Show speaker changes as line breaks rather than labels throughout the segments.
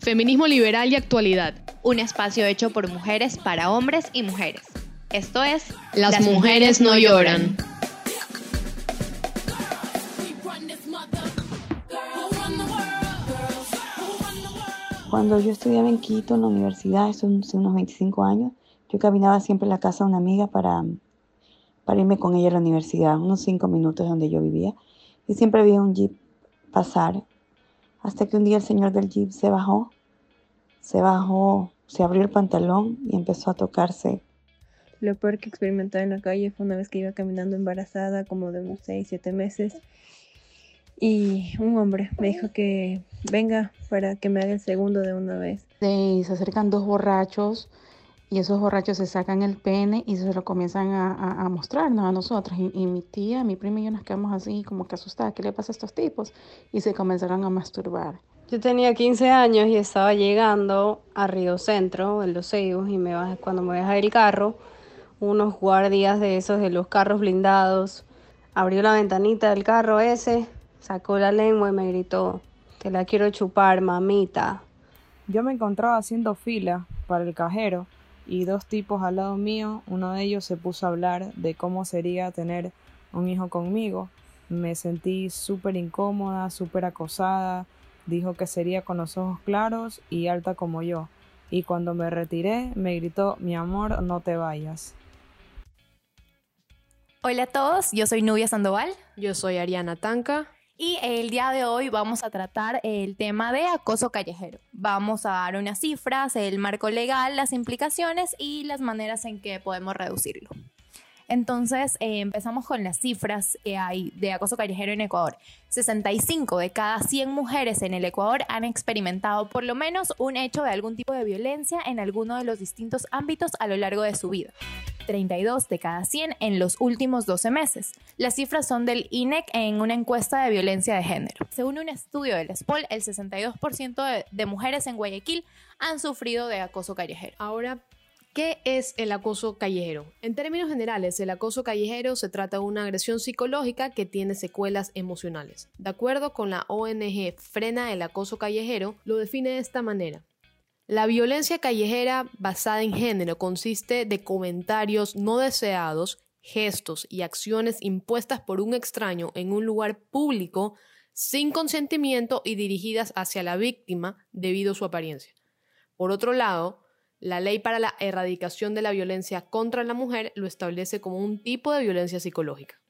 Feminismo liberal y actualidad.
Un espacio hecho por mujeres para hombres y mujeres. Esto es
Las, mujeres, no lloran.
Cuando yo estudiaba en Quito, en la universidad, hace unos 25 años, yo caminaba siempre a la casa de una amiga para, para irme con ella a la universidad, unos 5 minutos de donde yo vivía. Y siempre había un jeep pasar, hasta que un día el señor del jeep se bajó, se bajó, se abrió el pantalón y empezó a tocarse.
Lo peor que experimenté en la calle fue una vez que iba caminando embarazada, como de unos 6, 7 meses, y un hombre me dijo que venga para que me haga el segundo de una vez.
Y se acercan dos borrachos y esos borrachos se sacan el pene y se lo comienzan a, a, mostrarnos a nosotros. Y, y, mi tía, mi prima y yo nos quedamos así como que asustadas, ¿qué le pasa a estos tipos? Y se comenzaron a masturbar.
Yo tenía 15 años y estaba llegando a Río Centro, en Los Ceibos, y me bajé, cuando me bajé del carro, unos guardias de esos de los carros blindados, abrió la ventanita del carro ese, sacó la lengua y me gritó, te la quiero chupar, mamita.
Yo me encontraba haciendo fila para el cajero y dos tipos al lado mío, uno de ellos se puso a hablar de cómo sería tener un hijo conmigo. Me sentí súper incómoda, súper acosada. Dijo que sería con los ojos claros y alta como yo. Y cuando me retiré, me gritó, mi amor, no te vayas.
Hola a todos, yo soy Nubia Sandoval.
Yo soy Ariana Tanca.
Y el día de hoy vamos a tratar el tema de acoso callejero. Vamos a dar unas cifras, el marco legal, las implicaciones y las maneras en que podemos reducirlo. Entonces, eh, empezamos con las cifras que hay de acoso callejero en Ecuador. 65 de cada 100 mujeres en el Ecuador han experimentado por lo menos un hecho de algún tipo de violencia en alguno de los distintos ámbitos a lo largo de su vida. 32 de cada 100 en los últimos 12 meses. Las cifras son del INEC en una encuesta de violencia de género. Según un estudio del SPOL, el 62% de, mujeres en Guayaquil han sufrido de acoso callejero.
Ahora, ¿Qué es el acoso callejero? En términos generales, el acoso callejero se trata de una agresión psicológica que tiene secuelas emocionales. De acuerdo con la ONG Frena el Acoso Callejero, lo define de esta manera. La violencia callejera basada en género consiste de comentarios no deseados, gestos y acciones impuestas por un extraño en un lugar público sin consentimiento y dirigidas hacia la víctima debido a su apariencia. Por otro lado, la ley para la erradicación de la violencia contra la mujer lo establece como un tipo de violencia psicológica.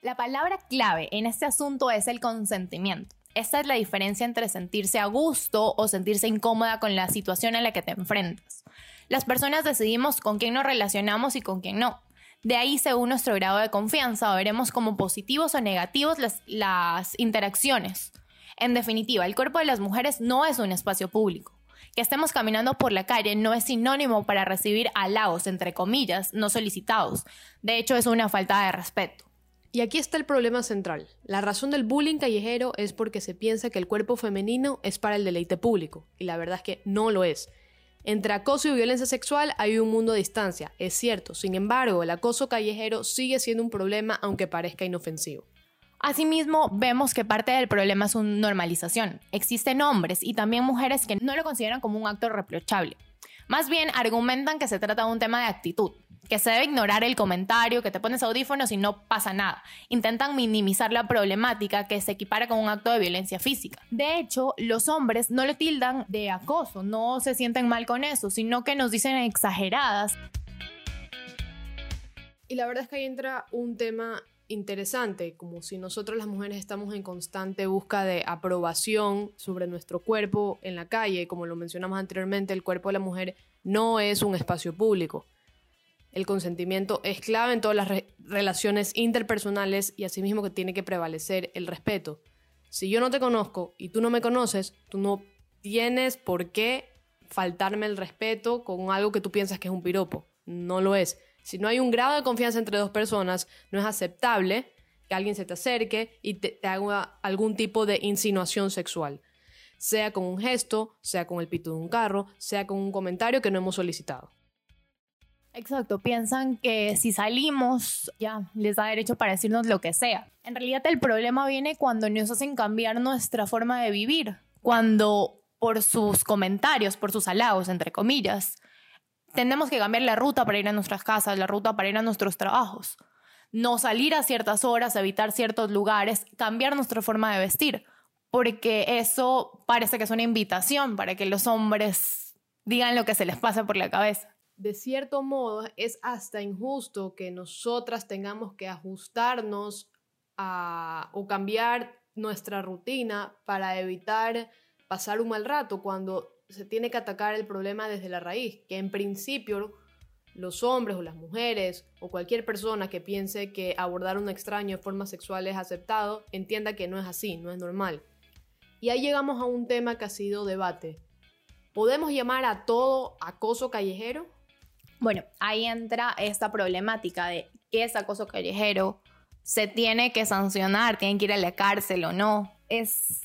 La palabra clave en este asunto es el consentimiento. Esta es la diferencia entre sentirse a gusto o sentirse incómoda con la situación a la que te enfrentas. Las personas decidimos con quién nos relacionamos y con quién no. De ahí, según nuestro grado de confianza, veremos como positivos o negativos las, las interacciones. En definitiva, el cuerpo de las mujeres no es un espacio público. Que estemos caminando por la calle no es sinónimo para recibir halagos, entre comillas, no solicitados. De hecho, es una falta de respeto.
Y aquí está el problema central. La razón del bullying callejero es porque se piensa que el cuerpo femenino es para el deleite público, y la verdad es que no lo es. Entre acoso y violencia sexual hay un mundo de distancia, es cierto, sin embargo, el acoso callejero sigue siendo un problema aunque parezca inofensivo.
Asimismo, vemos que parte del problema es su normalización. Existen hombres y también mujeres que no lo consideran como un acto reprochable. Más bien argumentan que se trata de un tema de actitud, que se debe ignorar el comentario, que te pones audífonos y no pasa nada. Intentan minimizar la problemática que se equipara con un acto de violencia física. De hecho, los hombres no lo tildan de acoso, no se sienten mal con eso, sino que nos dicen exageradas.
Y la verdad es que ahí entra un tema interesante, como si nosotros las mujeres estamos en constante busca de aprobación sobre nuestro cuerpo en la calle, como lo mencionamos anteriormente, el cuerpo de la mujer no es un espacio público. El consentimiento es clave en todas las re relaciones interpersonales y asimismo que tiene que prevalecer el respeto. Si yo no te conozco y tú no me conoces, tú no tienes por qué faltarme el respeto con algo que tú piensas que es un piropo. No lo es. Si no hay un grado de confianza entre dos personas, no es aceptable que alguien se te acerque y te, te haga algún tipo de insinuación sexual. Sea con un gesto, sea con el pito de un carro, sea con un comentario que no hemos solicitado.
Exacto, piensan que si salimos ya les da derecho para decirnos lo que sea. En realidad el problema viene cuando nos hacen cambiar nuestra forma de vivir, cuando por sus comentarios, por sus halagos, entre comillas. Tenemos que cambiar la ruta para ir a nuestras casas, la ruta para ir a nuestros trabajos. No salir a ciertas horas, evitar ciertos lugares, cambiar nuestra forma de vestir, porque eso parece que es una invitación para que los hombres digan lo que se les pasa por la cabeza
de cierto modo es hasta injusto que nosotras tengamos que ajustarnos a, o cambiar nuestra rutina para evitar pasar un mal rato cuando se tiene que atacar el problema desde la raíz, que en principio los hombres o las mujeres o cualquier persona que piense que abordar a un extraño de forma sexual es aceptado, entienda que no es así, no es normal. Y ahí llegamos a un tema que ha sido debate. ¿Podemos llamar a todo acoso callejero?
Bueno, ahí entra esta problemática de qué es acoso callejero, se tiene que sancionar, tienen que ir a la cárcel o no. Es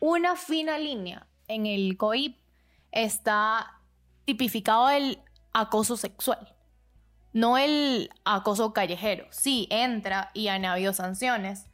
una fina línea. En el COIP está tipificado el acoso sexual, no el acoso callejero. Sí, entra y han habido sanciones,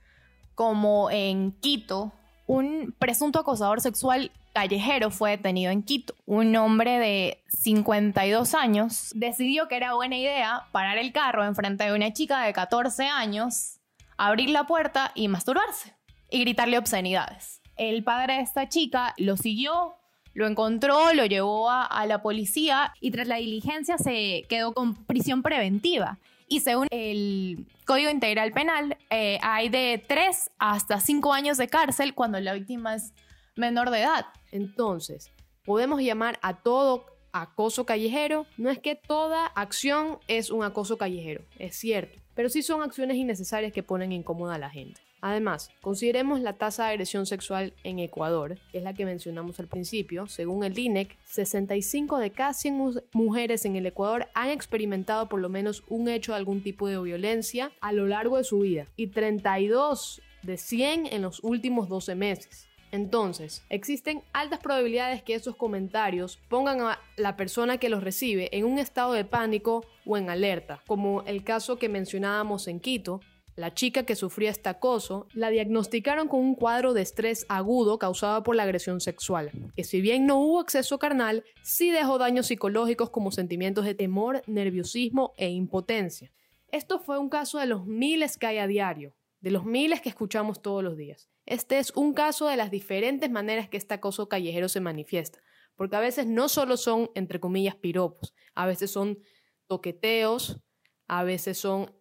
como en Quito, un presunto acosador sexual callejero fue detenido en Quito. Un hombre de 52 años decidió que era buena idea parar el carro enfrente de una chica de 14 años, abrir la puerta y masturbarse y gritarle obscenidades. El padre de esta chica lo siguió, lo encontró, lo llevó a, la policía y tras la diligencia se quedó con prisión preventiva. Y según el Código Integral Penal, eh, hay de 3 hasta 5 años de cárcel cuando la víctima es menor de edad.
Entonces, podemos llamar a todo acoso callejero. No es que toda acción es un acoso callejero, es cierto, pero sí son acciones innecesarias que ponen incómoda a la gente. Además, consideremos la tasa de agresión sexual en Ecuador, que es la que mencionamos al principio. Según el INEC, 65 de cada 100 mujeres en el Ecuador han experimentado por lo menos un hecho de algún tipo de violencia a lo largo de su vida y 32 de 100 en los últimos 12 meses. Entonces, existen altas probabilidades que esos comentarios pongan a la persona que los recibe en un estado de pánico o en alerta, como el caso que mencionábamos en Quito, la chica que sufría este acoso la diagnosticaron con un cuadro de estrés agudo causado por la agresión sexual, que si bien no hubo acceso carnal, sí dejó daños psicológicos como sentimientos de temor, nerviosismo e impotencia. Esto fue un caso de los miles que hay a diario, de los miles que escuchamos todos los días. Este es un caso de las diferentes maneras que este acoso callejero se manifiesta, porque a veces no solo son, entre comillas, piropos, a veces son toqueteos, a veces son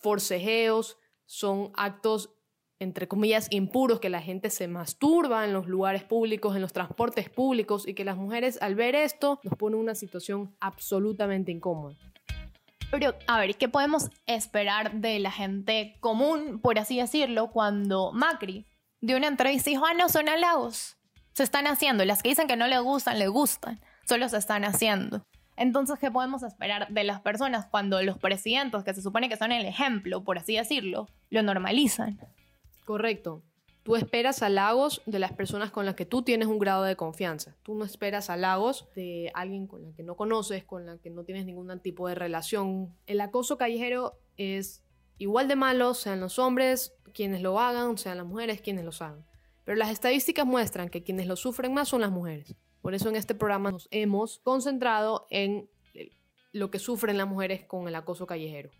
forcejeos, son actos, entre comillas, impuros, que la gente se masturba en los lugares públicos, en los transportes públicos, y que las mujeres al ver esto nos ponen en una situación absolutamente incómoda.
Pero, a ver, ¿qué podemos esperar de la gente común, por así decirlo, cuando Macri dio una entrevista y dijo, ah, no, son halagos. Se están haciendo. Las que dicen que no le gustan, le gustan. Solo se están haciendo. Entonces, ¿qué podemos esperar de las personas cuando los presidentes, que se supone que son el ejemplo, por así decirlo, lo normalizan?
Correcto. Tú esperas halagos de las personas con las que tú tienes un grado de confianza. Tú no esperas halagos de alguien con la que no conoces, con la que no tienes ningún tipo de relación. El acoso callejero es igual de malo, sean los hombres quienes lo hagan, sean las mujeres quienes lo hagan. Pero las estadísticas muestran que quienes lo sufren más son las mujeres. Por eso en este programa nos hemos concentrado en lo que sufren las mujeres con el acoso callejero.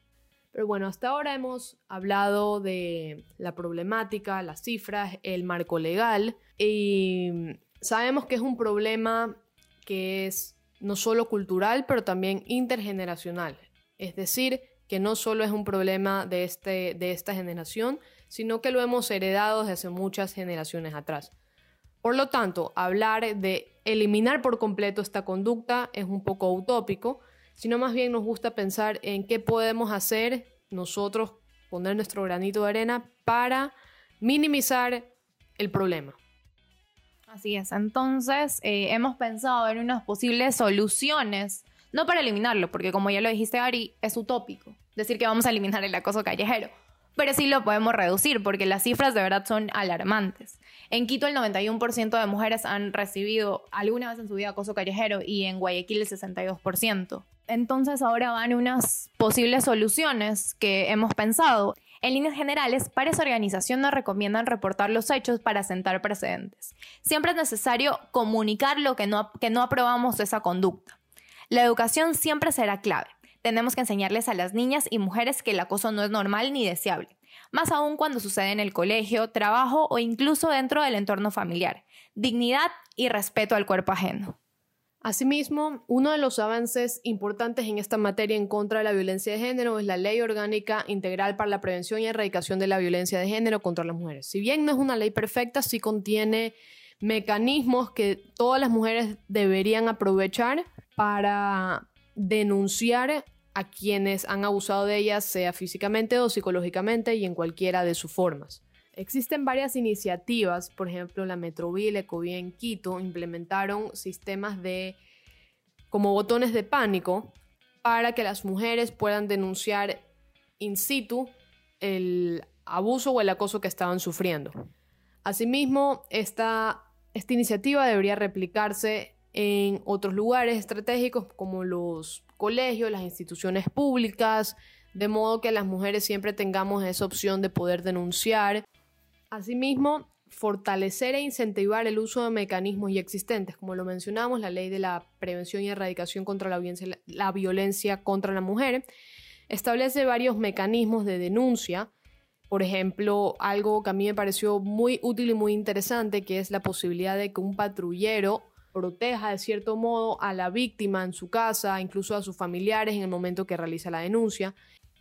Pero bueno, hasta ahora hemos hablado de la problemática, las cifras, el marco legal y sabemos que es un problema que es no solo cultural, pero también intergeneracional. Es decir, que no solo es un problema de, este, de esta generación, sino que lo hemos heredado desde hace muchas generaciones atrás. Por lo tanto, hablar de eliminar por completo esta conducta es un poco utópico, sino más bien nos gusta pensar en qué podemos hacer nosotros, poner nuestro granito de arena para minimizar el problema.
Así es, entonces eh, hemos pensado en unas posibles soluciones, no para eliminarlo, porque como ya lo dijiste Ari, es utópico decir que vamos a eliminar el acoso callejero, pero sí lo podemos reducir porque las cifras de verdad son alarmantes. En Quito el 91% de mujeres han recibido alguna vez en su vida acoso callejero y en Guayaquil el 62%. Entonces ahora van unas posibles soluciones que hemos pensado. En líneas generales, varias organizaciones nos recomiendan reportar los hechos para sentar precedentes. Siempre es necesario comunicar lo que no, que no aprobamos esa conducta. La educación siempre será clave. Tenemos que enseñarles a las niñas y mujeres que el acoso no es normal ni deseable, más aún cuando sucede en el colegio, trabajo o incluso dentro del entorno familiar. Dignidad y respeto al cuerpo ajeno.
Asimismo, uno de los avances importantes en esta materia en contra de la violencia de género es la Ley Orgánica Integral para la Prevención y Erradicación de la Violencia de Género contra las Mujeres. Si bien no es una ley perfecta, sí contiene mecanismos que todas las mujeres deberían aprovechar para denunciar a quienes han abusado de ellas, sea físicamente o psicológicamente y en cualquiera de sus formas. Existen varias iniciativas, por ejemplo, la Metroville, Ecovía en Quito implementaron sistemas de como botones de pánico para que las mujeres puedan denunciar in situ el abuso o el acoso que estaban sufriendo. Asimismo, esta, esta iniciativa debería replicarse en otros lugares estratégicos como los colegios, las instituciones públicas, de modo que las mujeres siempre tengamos esa opción de poder denunciar Asimismo, fortalecer e incentivar el uso de mecanismos ya existentes, como lo mencionamos, la ley de la prevención y erradicación contra la violencia, la violencia contra la mujer, establece varios mecanismos de denuncia. Por ejemplo, algo que a mí me pareció muy útil y muy interesante, que es la posibilidad de que un patrullero proteja de cierto modo a la víctima en su casa, incluso a sus familiares en el momento que realiza la denuncia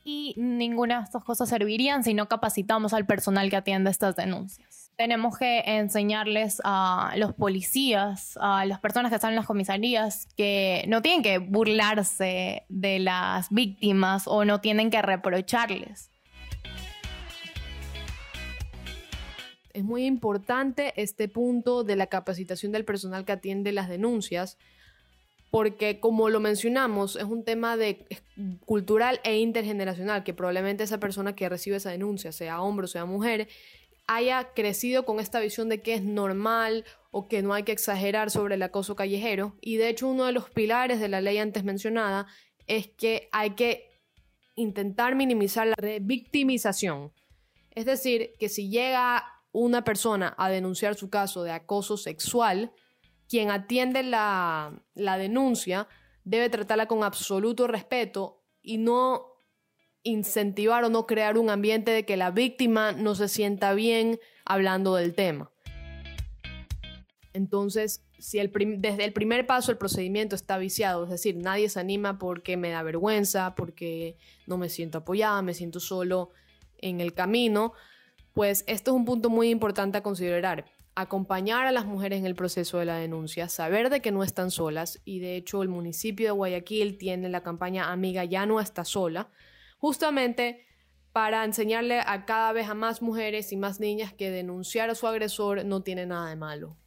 y ninguna de estas cosas servirían si no capacitamos al personal que atiende estas denuncias. Tenemos que enseñarles a los policías, a las personas que están en las comisarías, que no tienen que burlarse de las víctimas o no tienen que reprocharles.
Es muy importante este punto de la capacitación del personal que atiende las denuncias, porque como lo mencionamos, es un tema de, cultural e intergeneracional, que probablemente esa persona que recibe esa denuncia, sea hombre o sea mujer, haya crecido con esta visión de que es normal o que no hay que exagerar sobre el acoso callejero. Y de hecho uno de los pilares de la ley antes mencionada es que hay que intentar minimizar la victimización. Es decir, que si llega una persona a denunciar su caso de acoso sexual, quien atiende la, denuncia debe tratarla con absoluto respeto y no incentivar o no crear un ambiente de que la víctima no se sienta bien hablando del tema. Entonces, si desde el primer paso el procedimiento está viciado, es decir, nadie se anima porque me da vergüenza, porque no me siento apoyada, me siento solo en el camino, pues esto es un punto muy importante a considerar acompañar a las mujeres en el proceso de la denuncia, saber de que no están solas y de hecho el municipio de Guayaquil tiene la campaña Amiga ya no está sola, justamente para enseñarle a cada vez a más mujeres y más niñas que denunciar a su agresor no tiene nada de malo.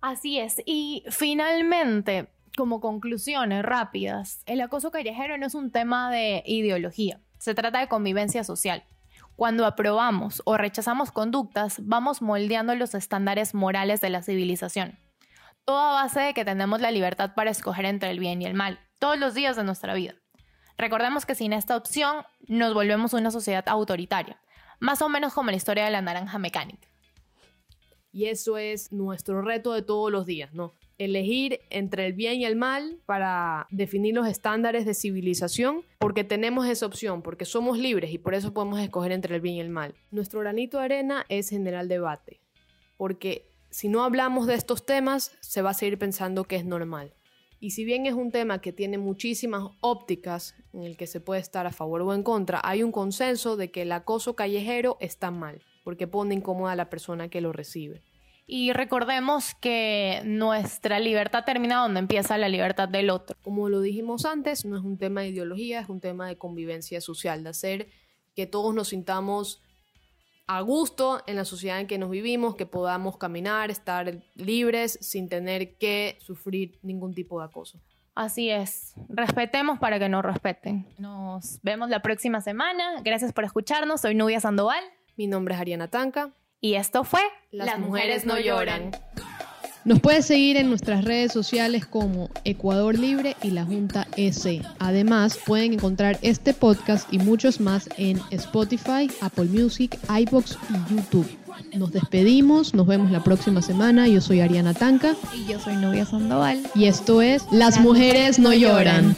Así es, y finalmente, como conclusiones rápidas, el acoso callejero no es un tema de ideología, se trata de convivencia social. Cuando aprobamos o rechazamos conductas, vamos moldeando los estándares morales de la civilización. Todo a base de que tenemos la libertad para escoger entre el bien y el mal, todos los días de nuestra vida. Recordemos que sin esta opción nos volvemos una sociedad autoritaria, más o menos como la historia de la naranja mecánica.
Y eso es nuestro reto de todos los días, ¿no? Elegir entre el bien y el mal para definir los estándares de civilización, porque tenemos esa opción, porque somos libres y por eso podemos escoger entre el bien y el mal. Nuestro granito de arena es generar debate, porque si no hablamos de estos temas, se va a seguir pensando que es normal. Y si bien es un tema que tiene muchísimas ópticas en el que se puede estar a favor o en contra, hay un consenso de que el acoso callejero está mal, porque pone incómoda a la persona que lo recibe.
Y recordemos que nuestra libertad termina donde empieza la libertad del otro.
Como lo dijimos antes, no es un tema de ideología, es un tema de convivencia social, de hacer que todos nos sintamos a gusto en la sociedad en que nos vivimos, que podamos caminar, estar libres sin tener que sufrir ningún tipo de acoso.
Así es. Respetemos para que nos respeten. Nos vemos la próxima semana. Gracias por escucharnos. Soy Nubia Sandoval.
Mi nombre es Ariana Tanca.
Y esto fue
Las, mujeres, no lloran. Nos puedes seguir en nuestras redes sociales como Ecuador Libre y la Junta S. Además, pueden encontrar este podcast y muchos más en Spotify, Apple Music, iBox y YouTube. Nos despedimos, nos vemos la próxima semana. Yo soy Ariana Tanca.
Y yo soy Nubia Sandoval.
Y esto es Las, mujeres, no lloran.